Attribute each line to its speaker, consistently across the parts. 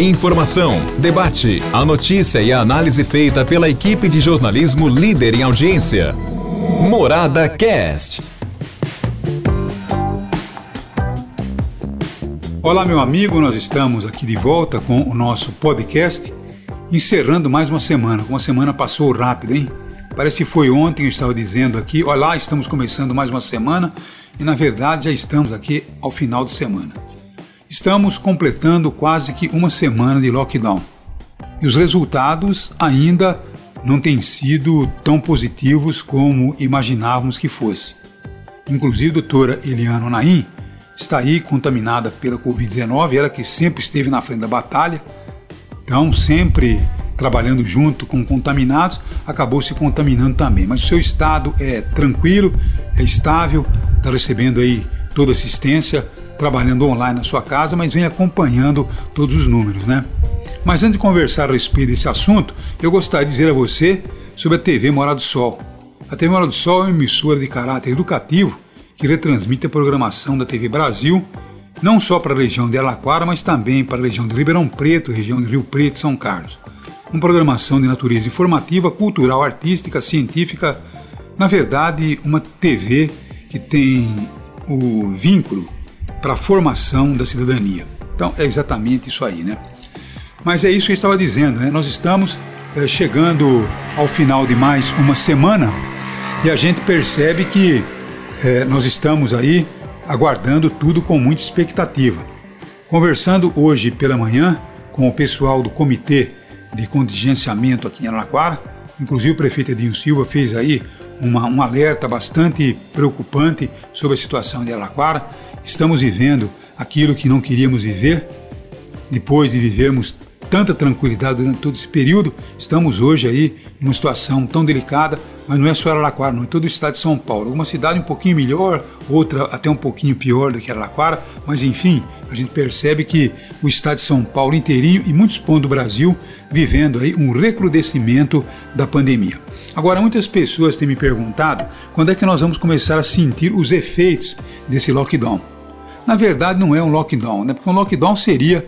Speaker 1: Informação, debate, a notícia e a análise feita pela equipe de jornalismo líder em audiência. Morada Cast.
Speaker 2: Olá, meu amigo, nós estamos aqui de volta com o nosso podcast, encerrando mais uma semana. Uma semana passou rápido, hein? Parece que foi ontem eu estava dizendo aqui, olá, estamos começando mais uma semana e na verdade já estamos aqui ao final de semana. Estamos completando quase que uma semana de lockdown e os resultados ainda não têm sido tão positivos como imaginávamos que fosse. Inclusive, a doutora Eliana Naim está aí contaminada pela Covid-19, ela que sempre esteve na frente da batalha, então sempre trabalhando junto com contaminados, acabou se contaminando também. Mas o seu estado é tranquilo, é estável, está recebendo aí toda assistência, trabalhando online na sua casa, mas vem acompanhando todos os números, né? Mas antes de conversar a respeito desse assunto, eu gostaria de dizer a você sobre a TV Mora do Sol. A TV Mora do Sol é uma emissora de caráter educativo que retransmite a programação da TV Brasil, não só para a região de Alaquara, mas também para a região de Ribeirão Preto, região de Rio Preto e São Carlos uma programação de natureza informativa, cultural, artística, científica, na verdade, uma TV que tem o vínculo para a formação da cidadania. Então é exatamente isso aí, né? Mas é isso que eu estava dizendo, né? Nós estamos é, chegando ao final de mais uma semana e a gente percebe que é, nós estamos aí aguardando tudo com muita expectativa. Conversando hoje pela manhã com o pessoal do Comitê de contingenciamento aqui em Araraquara. Inclusive o prefeito Edinho Silva fez aí uma, um alerta bastante preocupante sobre a situação de Araraquara. Estamos vivendo aquilo que não queríamos viver. Depois de vivermos tanta tranquilidade durante todo esse período, estamos hoje aí numa situação tão delicada, mas não é só Araraquara, não é todo o estado de São Paulo. Uma cidade um pouquinho melhor, outra até um pouquinho pior do que Araraquara, mas enfim, a gente percebe que o estado de São Paulo inteirinho e muitos pontos do Brasil vivendo aí um recrudescimento da pandemia. Agora, muitas pessoas têm me perguntado quando é que nós vamos começar a sentir os efeitos desse lockdown. Na verdade, não é um lockdown, né? Porque um lockdown seria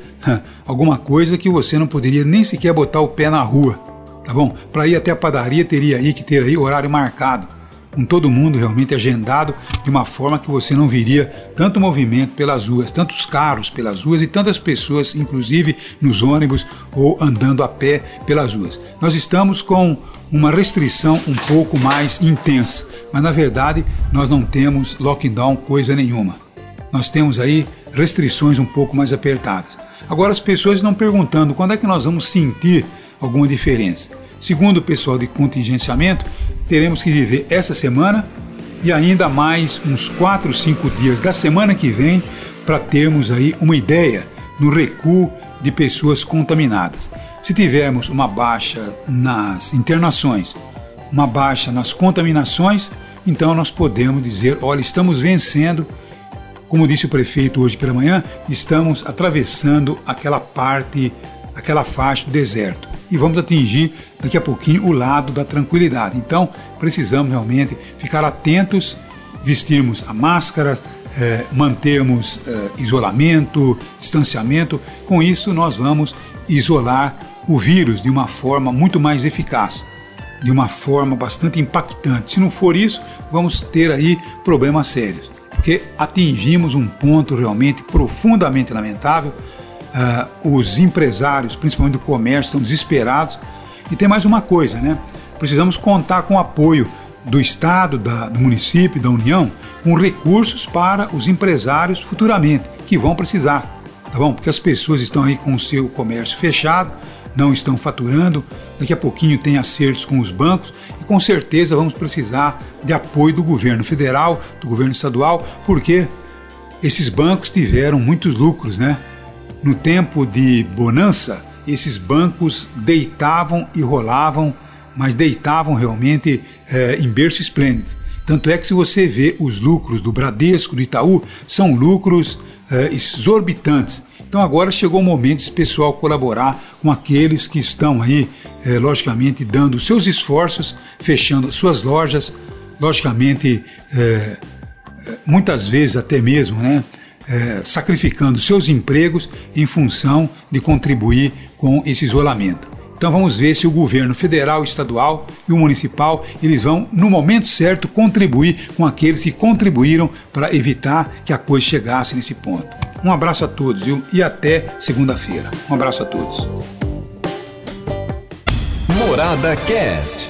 Speaker 2: alguma coisa que você não poderia nem sequer botar o pé na rua, tá bom? Para ir até a padaria teria aí que ter aí horário marcado, com todo mundo realmente agendado de uma forma que você não viria tanto movimento pelas ruas, tantos carros pelas ruas e tantas pessoas, inclusive nos ônibus ou andando a pé pelas ruas. Nós estamos com uma restrição um pouco mais intensa, mas na verdade nós não temos lockdown coisa nenhuma nós temos aí restrições um pouco mais apertadas. Agora as pessoas estão perguntando quando é que nós vamos sentir alguma diferença. Segundo o pessoal de contingenciamento, teremos que viver essa semana e ainda mais uns 4, 5 dias da semana que vem para termos aí uma ideia no recuo de pessoas contaminadas. Se tivermos uma baixa nas internações, uma baixa nas contaminações, então nós podemos dizer, olha, estamos vencendo como disse o prefeito hoje pela manhã, estamos atravessando aquela parte, aquela faixa do deserto e vamos atingir daqui a pouquinho o lado da tranquilidade. Então, precisamos realmente ficar atentos, vestirmos a máscara, eh, mantermos eh, isolamento, distanciamento. Com isso, nós vamos isolar o vírus de uma forma muito mais eficaz, de uma forma bastante impactante. Se não for isso, vamos ter aí problemas sérios porque atingimos um ponto realmente profundamente lamentável. Uh, os empresários, principalmente do comércio, estão desesperados. E tem mais uma coisa, né? Precisamos contar com o apoio do Estado, da, do município, da União, com recursos para os empresários futuramente, que vão precisar, tá bom? Porque as pessoas estão aí com o seu comércio fechado, não estão faturando, daqui a pouquinho tem acertos com os bancos e com certeza vamos precisar de apoio do governo federal, do governo estadual, porque esses bancos tiveram muitos lucros, né? No tempo de bonança, esses bancos deitavam e rolavam, mas deitavam realmente é, em berço esplêndido. Tanto é que se você vê os lucros do Bradesco, do Itaú, são lucros é, exorbitantes. Então agora chegou o momento desse pessoal colaborar com aqueles que estão aí, é, logicamente, dando seus esforços, fechando suas lojas, logicamente, é, muitas vezes até mesmo, né? é, sacrificando seus empregos em função de contribuir com esse isolamento. Então vamos ver se o governo federal, estadual e o municipal eles vão no momento certo contribuir com aqueles que contribuíram para evitar que a coisa chegasse nesse ponto. Um abraço a todos viu? e até segunda-feira. Um abraço a todos.
Speaker 1: Morada Cast.